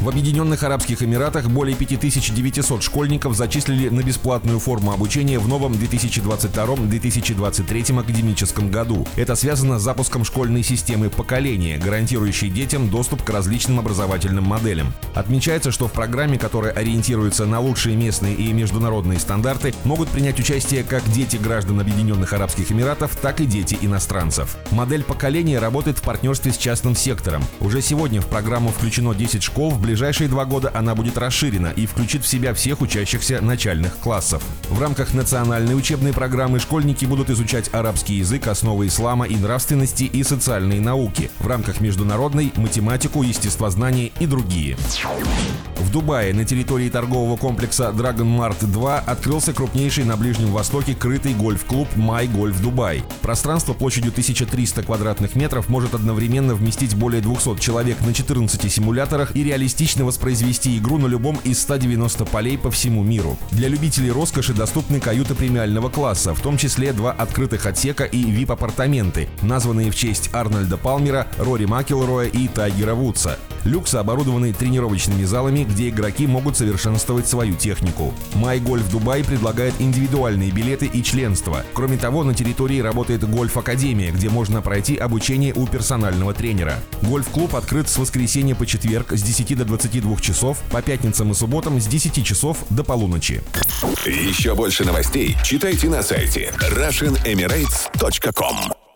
В Объединенных Арабских Эмиратах более 5900 школьников зачислили на бесплатную форму обучения в новом 2022-2023 академическом году. Это связано с запуском школьной системы поколения, гарантирующей детям доступ к различным образовательным моделям. Отмечается, что в программе, которая ориентируется на лучшие местные и международные стандарты, могут принять участие как дети граждан Объединенных Арабских Эмиратов, так и дети иностранцев. Модель поколения работает в партнерстве с частным сектором. Уже сегодня в программу включено 10 школ в ближайшие два года она будет расширена и включит в себя всех учащихся начальных классов. В рамках национальной учебной программы школьники будут изучать арабский язык, основы ислама и нравственности и социальные науки. В рамках международной – математику, естествознание и другие. В Дубае на территории торгового комплекса Dragon Mart 2 открылся крупнейший на Ближнем Востоке крытый гольф-клуб My Golf Dubai. Пространство площадью 1300 квадратных метров может одновременно вместить более 200 человек на 14 симуляторах и реалистично воспроизвести игру на любом из 190 полей по всему миру. Для любителей роскоши доступны каюты премиального класса, в том числе два открытых отсека и VIP-апартаменты, названные в честь Арнольда Палмера, Рори Макелроя и Тайгера Вудса. Люксы оборудованы тренировочными залами, где игроки могут совершенствовать свою технику. MyGolf Дубай предлагает индивидуальные билеты и членство. Кроме того, на территории работает гольф-академия, где можно пройти обучение у персонального тренера. Гольф-клуб открыт с воскресенья по четверг с 10 до 22 часов, по пятницам и субботам с 10 часов до полуночи. Еще больше новостей читайте на сайте RussianEmirates.com